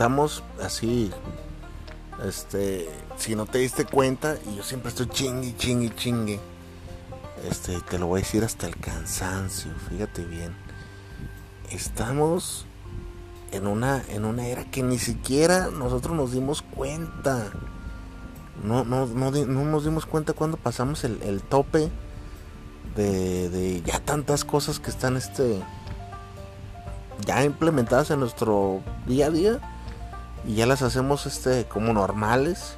Estamos así, este, si no te diste cuenta, y yo siempre estoy chingue, chingue, chingue, este, te lo voy a decir hasta el cansancio, fíjate bien, estamos en una, en una era que ni siquiera nosotros nos dimos cuenta, no, no, no, no nos dimos cuenta cuando pasamos el, el tope de, de ya tantas cosas que están, este, ya implementadas en nuestro día a día y ya las hacemos este como normales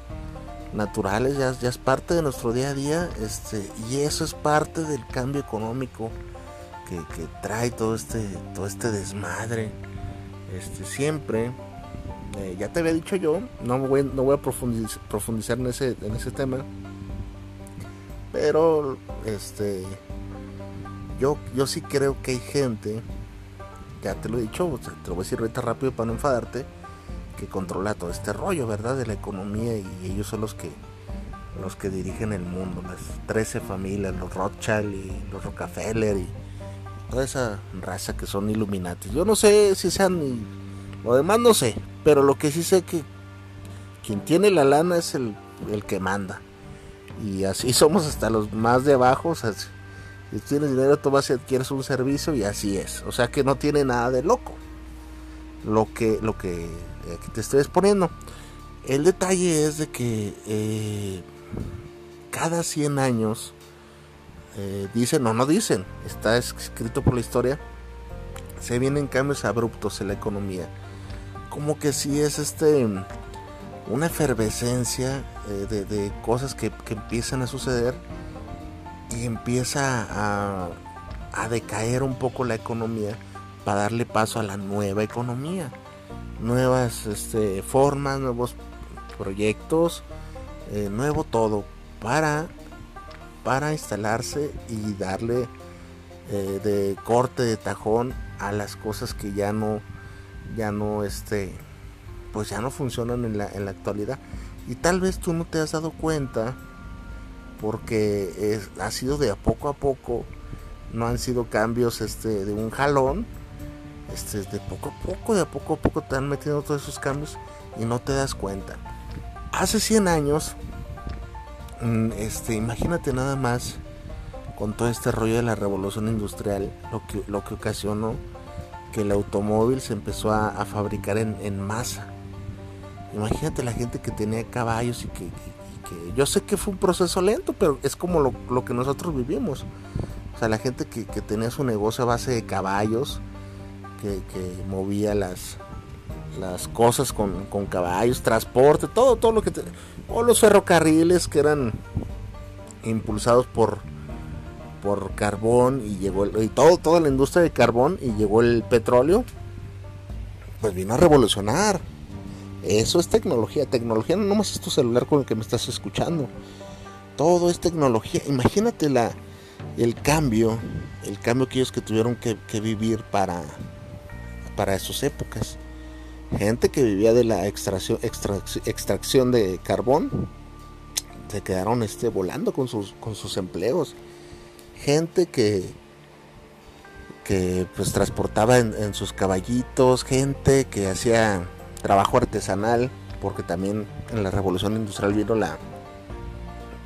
naturales ya, ya es parte de nuestro día a día este y eso es parte del cambio económico que, trae todo este todo este desmadre. Este siempre eh, ya te había dicho yo no voy, no voy a profundizar, profundizar en ese en ese tema pero este yo yo sí creo que hay gente ya te lo he dicho te lo voy a decir ahorita rápido para no enfadarte que controla todo este rollo, ¿verdad? De la economía y ellos son los que los que dirigen el mundo, las 13 familias, los Rothschild y los Rockefeller y toda esa raza que son Illuminati. Yo no sé si sean lo demás no sé, pero lo que sí sé que quien tiene la lana es el, el que manda. Y así somos hasta los más de abajo, si tienes dinero tú vas y adquieres un servicio y así es. O sea que no tiene nada de loco. Lo que, lo que aquí te estoy exponiendo. El detalle es de que eh, cada 100 años eh, dicen, no, no dicen, está escrito por la historia, se vienen cambios abruptos en la economía. Como que si es este una efervescencia eh, de, cosas que, empiezan a suceder y empieza a, a decaer un poco la economía para darle paso a la nueva economía nuevas este, formas, nuevos proyectos, eh, nuevo todo para, para instalarse y darle eh, de corte de tajón a las cosas que ya no, ya no, este, pues ya no funcionan en la, en la actualidad. Y tal vez tú no te has dado cuenta porque ha sido de a poco a poco, no han sido cambios este, de un jalón este, de poco a poco, de a poco a poco te han metiendo todos esos cambios y no te das cuenta. Hace 100 años, mm, este, imagínate nada más con todo este rollo de la revolución industrial, lo que, lo que ocasionó que el automóvil se empezó a, fabricar en, masa. Imagínate la gente que tenía caballos y que, yo sé que fue un proceso lento, pero es como lo, que nosotros vivimos. O sea, la gente que, que tenía su negocio a base de caballos, que, movía las, las cosas con, caballos, transporte, todo, todo lo que... o los ferrocarriles que eran impulsados por, por carbón y llegó y todo, toda la industria de carbón y llegó el petróleo, pues vino a revolucionar. Eso es tecnología. Tecnología no nomás es tu celular con el que me estás escuchando. Todo es tecnología. Imagínate la, el cambio, el cambio que ellos que tuvieron que vivir para, para esas épocas. Gente que vivía de la extracción, de carbón se quedaron este, volando con sus, con sus empleos. Gente que, que pues transportaba en, sus caballitos, gente que hacía trabajo artesanal, porque también en la revolución industrial vino la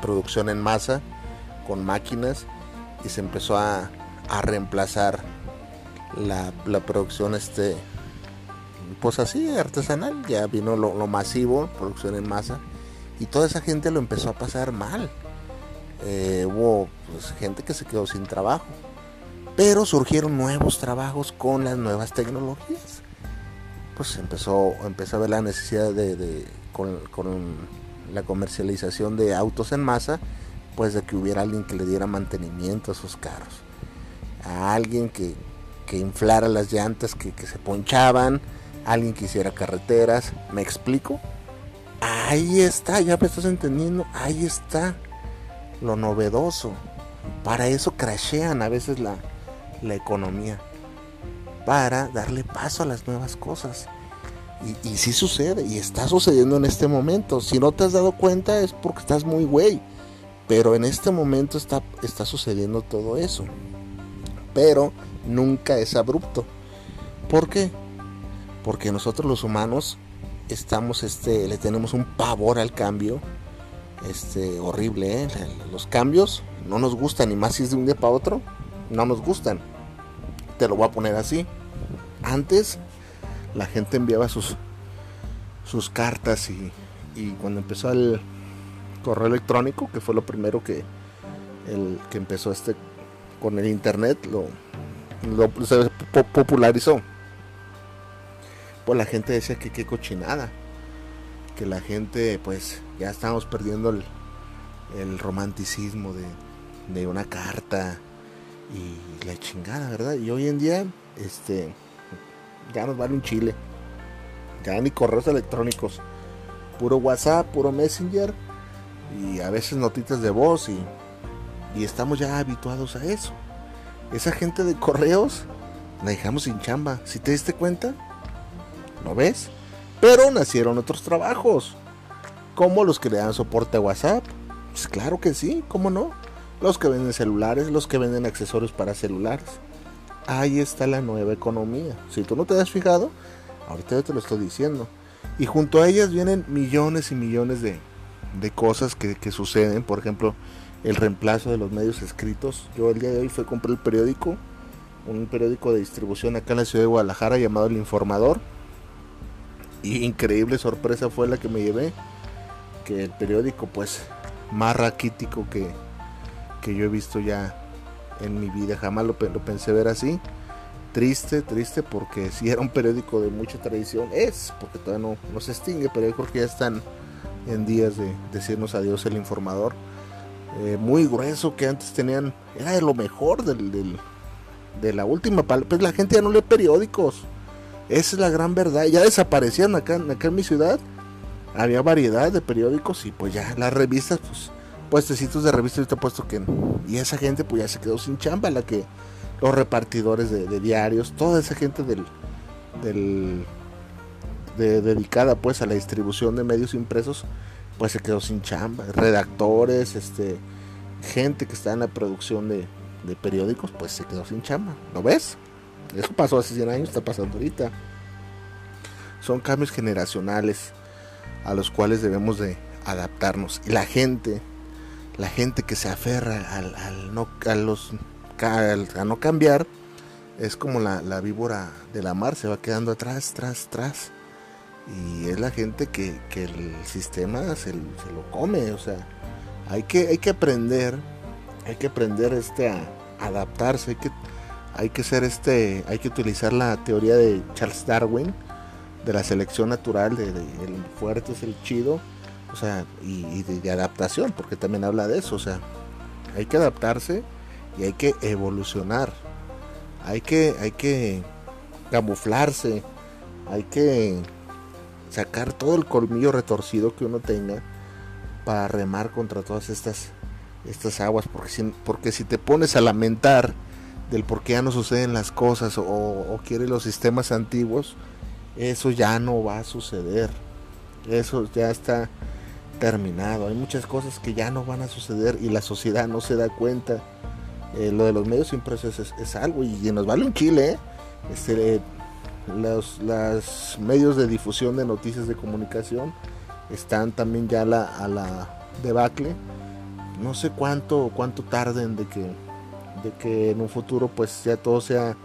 producción en masa con máquinas y se empezó a, a reemplazar la, producción este pues así artesanal ya vino lo, masivo producción en masa y toda esa gente lo empezó a pasar mal. Eh, hubo pues, gente que se quedó sin trabajo pero surgieron nuevos trabajos con las nuevas tecnologías. Pues empezó empezó a ver la necesidad de, con, con la comercialización de autos en masa pues de que hubiera alguien que le diera mantenimiento a sus carros. A alguien que, que inflara las llantas que, que se ponchaban, alguien que hiciera carreteras, ¿me explico? Ahí está, ya me estás entendiendo, ahí está lo novedoso. Para eso crashean a veces la, la economía. Para darle paso a las nuevas cosas. Y, y sí sucede, y está sucediendo en este momento. Si no te has dado cuenta es porque estás muy güey. Pero en este momento está, está sucediendo todo eso. Pero nunca es abrupto. ¿Por qué? Porque nosotros los humanos estamos, este, le tenemos un pavor al cambio. Este, horrible, ¿eh? Los cambios no nos gustan, y más si es de un día para otro, no nos gustan. Te lo voy a poner así. Antes la gente enviaba sus, sus cartas y, y cuando empezó el correo electrónico, que fue lo primero que, el, que empezó este con el internet, lo, lo se popularizó. Pues la gente decía que qué cochinada. Que la gente, pues, ya estamos perdiendo el, el romanticismo de, de una carta y la chingada, ¿verdad? Y hoy en día, este, ya nos vale un chile. Ya ni correos electrónicos. Puro WhatsApp, puro Messenger y a veces notitas de voz y, y estamos ya habituados a eso. Esa gente de correos la dejamos sin chamba. Si te diste cuenta, ¿lo ves? Pero nacieron otros trabajos, como los que le dan soporte a WhatsApp. Pues claro que sí, ¿cómo no? Los que venden celulares, los que venden accesorios para celulares. Ahí está la nueva economía. Si tú no te has fijado, ahorita te lo estoy diciendo. Y junto a ellas vienen millones y millones de, de cosas que, que, suceden. Por ejemplo, el reemplazo de los medios escritos. Yo el día de hoy fui a comprar el periódico, un periódico de distribución acá en la ciudad de Guadalajara llamado El Informador. Y increíble sorpresa fue la que me llevé. Que el periódico pues más raquítico que, que yo he visto ya en mi vida. Jamás lo, lo, pensé ver así. Triste, triste porque si era un periódico de mucha tradición, es, porque todavía no, no se extingue, pero yo creo ya están en días de decirnos adiós el informador. Eh, muy grueso que antes tenían, era de lo mejor del, del, de la última, pues la gente ya no lee periódicos. Esa es la gran verdad. Ya desaparecían acá, en mi ciudad. Había variedad de periódicos y pues ya las revistas, pues puestecitos de revistas ahorita puesto que y esa gente pues ya se quedó sin chamba la que los repartidores de, de diarios toda esa gente del, del de, dedicada pues a la distribución de medios impresos pues se quedó sin chamba redactores este gente que está en la producción de, de periódicos pues se quedó sin chamba ¿lo ves? eso pasó hace 100 años está pasando ahorita son cambios generacionales a los cuales debemos de adaptarnos y la gente la gente que se aferra al, no, a, los, no cambiar es como la, la, víbora de la mar, se va quedando atrás, atrás, atrás. Y es la gente que, que el sistema se, se, lo come. O sea, hay que, hay que aprender, hay que aprender este a adaptarse, hay que, hay que ser este, hay que utilizar la teoría de Charles Darwin, de la selección natural, de, el fuerte es el chido o sea, y, y de, de, adaptación, porque también habla de eso, o sea, hay que adaptarse y hay que evolucionar, hay que, hay que camuflarse, hay que sacar todo el colmillo retorcido que uno tenga para remar contra todas estas, estas aguas, porque si, porque si te pones a lamentar del por qué ya no suceden las cosas o, o los sistemas antiguos, eso ya no va a suceder. Eso ya está terminado. Hay muchas cosas que ya no van a suceder y la sociedad no se da cuenta. Eh, lo de los medios impresos es, es, algo y, nos vale un chile. ¿eh? Este, los, los, medios de difusión de noticias de comunicación están también ya la, a la debacle. No sé cuánto, cuánto tarden de que, de que en un futuro pues ya todo sea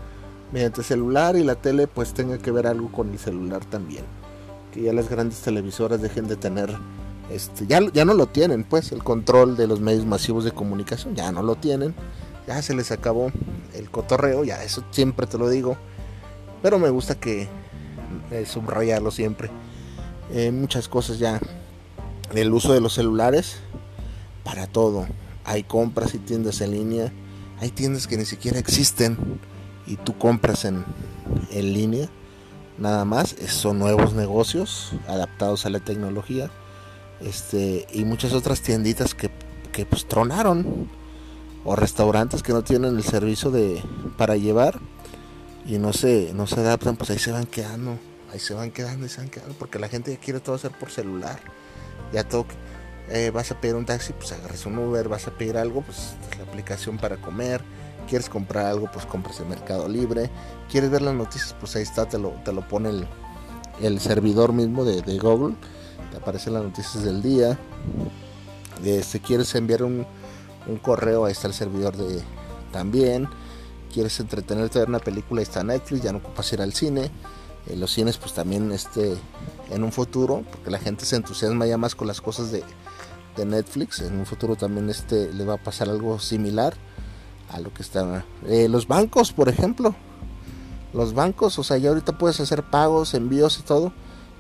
mediante celular y la tele pues tenga que ver algo con el celular también. Que ya las grandes televisoras dejen de tener este, ya, ya no lo tienen, pues, el control de los medios masivos de comunicación, ya no lo tienen, ya se les acabó el cotorreo, ya eso siempre te lo digo, pero me gusta que eh, subrayarlo siempre. Eh, muchas cosas ya, el uso de los celulares para todo, hay compras y tiendas en línea, hay tiendas que ni siquiera existen, y tú compras en, en línea. Nada más son nuevos negocios adaptados a la tecnología. Este y muchas otras tienditas que, que pues tronaron. O restaurantes que no tienen el servicio de para llevar y no se no se adaptan pues ahí se van quedando ahí se van quedando y se van quedando porque la gente ya quiere todo hacer por celular. Ya todo eh, vas a pedir un taxi pues agarras un Uber vas a pedir algo pues la aplicación para comer. Quieres comprar algo pues compras en Mercado Libre. Quieres ver las noticias pues ahí está te lo te lo pone el, el servidor mismo de, de Google. Te aparecen las noticias del día. Si quieres enviar un, un correo ahí está el servidor de también quieres entretenerte ver una película está Netflix ya no ocupas ir al cine en los cines pues también este en un futuro porque la gente se entusiasma ya más con las cosas de, de Netflix en un futuro también este le va a pasar algo similar a lo que está eh, los bancos por ejemplo. Los bancos o sea ya ahorita puedes hacer pagos envíos y todo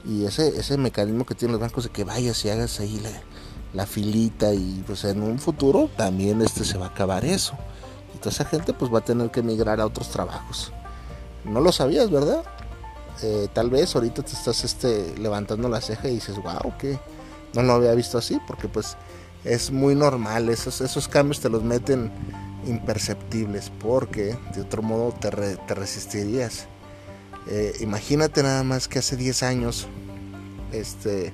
y ese ese mecanismo que tienen los bancos de que vayas y hagas ahí la, la filita y pues en un futuro también este se va a acabar eso esa gente pues va a tener que emigrar a otros trabajos. No lo sabías verdad eh, tal vez ahorita te estás este, levantando la ceja y dices, wow, que no lo había visto así, porque pues es muy normal, esos, esos cambios te los meten imperceptibles, porque de otro modo te, te resistirías. Eh, imagínate nada más que hace 10 años este,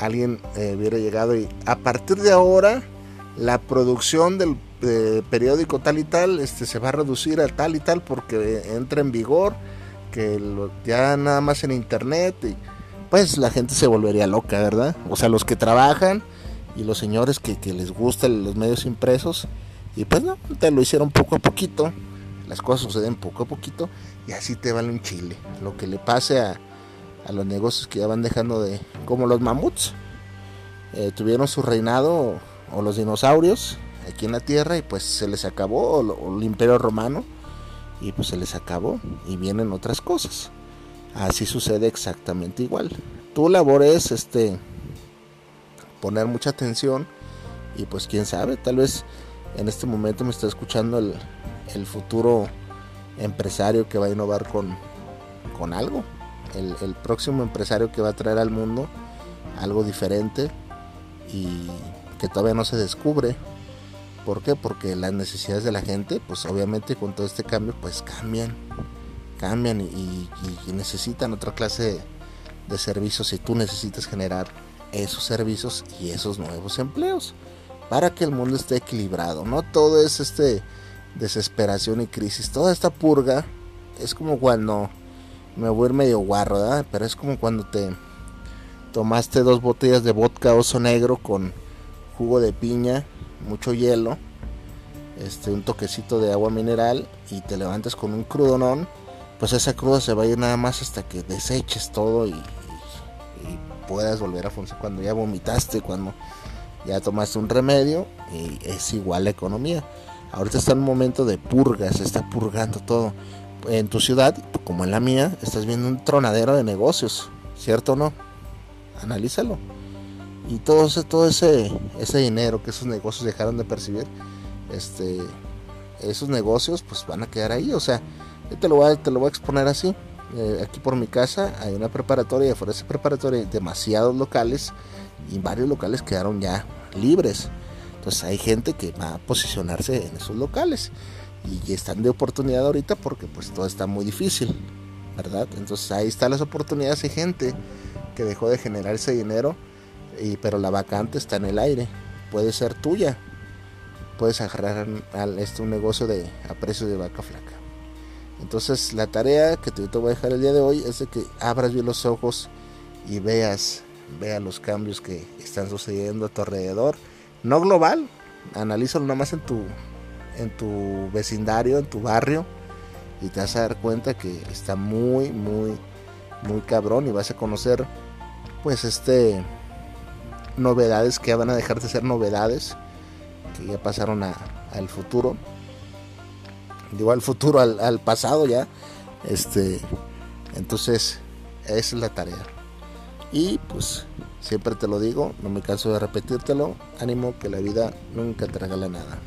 alguien eh, hubiera llegado y a partir de ahora la producción del periódico tal y tal este, se va a reducir a tal y tal porque entra en vigor que ya nada más en internet, y, pues la gente se volvería loca, ¿verdad? O sea, los que trabajan y los señores que, les gustan los medios impresos, y pues no, te lo hicieron poco a poquito, las cosas suceden poco a poquito, y así te vale un chile. Lo que le pase a, a los negocios que ya van dejando de, como los mamuts, eh, tuvieron su reinado, o los dinosaurios, aquí en la tierra, y pues se les acabó, el imperio romano y pues se les acabó y vienen otras cosas. Así sucede exactamente igual. Tu labor es este poner mucha atención y pues quién sabe, tal vez en este momento me está escuchando el, el futuro empresario que va a innovar con, con algo. El, próximo empresario que va a traer al mundo algo diferente y que todavía no se descubre ¿Por qué? Porque las necesidades de la gente, pues obviamente con todo este cambio, pues cambian, cambian y, necesitan otra clase de, servicios y tú necesitas generar esos servicios y esos nuevos empleos para que el mundo esté equilibrado. No todo es este desesperación y crisis, toda esta purga es como cuando me voy a ir medio guarro, ¿verdad? Pero es como cuando te tomaste dos botellas de vodka oso negro con jugo de piña mucho hielo, este, un toquecito de agua mineral y te levantas con un crudonón, pues esa cruda se va a ir nada más hasta que deseches todo y, puedas volver a funcionar cuando ya vomitaste, cuando ya tomaste un remedio y es igual la economía. Ahorita está en un momento de purga, se está purgando todo. En tu ciudad, como en la mía, estás viendo un tronadero de negocios, ¿cierto o no? Analízalo y todo ese, todo ese, ese dinero que esos negocios dejaron de percibir, este, esos negocios pues van a quedar ahí. O sea, te lo voy a, te lo voy a exponer así. Eh, aquí por mi casa hay una preparatoria y fuera de esa preparatoria hay demasiados locales y varios locales quedaron ya libres. Entonces hay gente que va a posicionarse en esos locales y están de oportunidad ahorita porque pues todo está muy difícil, ¿verdad? Entonces ahí están las oportunidades de gente que dejó de generar ese dinero y, pero la vacante está en el aire, puede ser tuya. Puedes agarrar al, este, un negocio de, a precio de vaca flaca. Entonces la tarea que te, voy a dejar el día de hoy es de que abras bien los ojos y veas, veas los cambios que están sucediendo a tu alrededor. No global, analízalo nomás en tu, en tu vecindario, en tu barrio y te vas a dar cuenta que está muy, muy, muy cabrón y vas a conocer pues este novedades que van a dejar de ser novedades, que ya pasaron al futuro. Digo al futuro, al, pasado ya. Este, entonces, esa es la tarea. Y pues siempre te lo digo, no me canso de repetírtelo. Ánimo que la vida nunca te regala nada.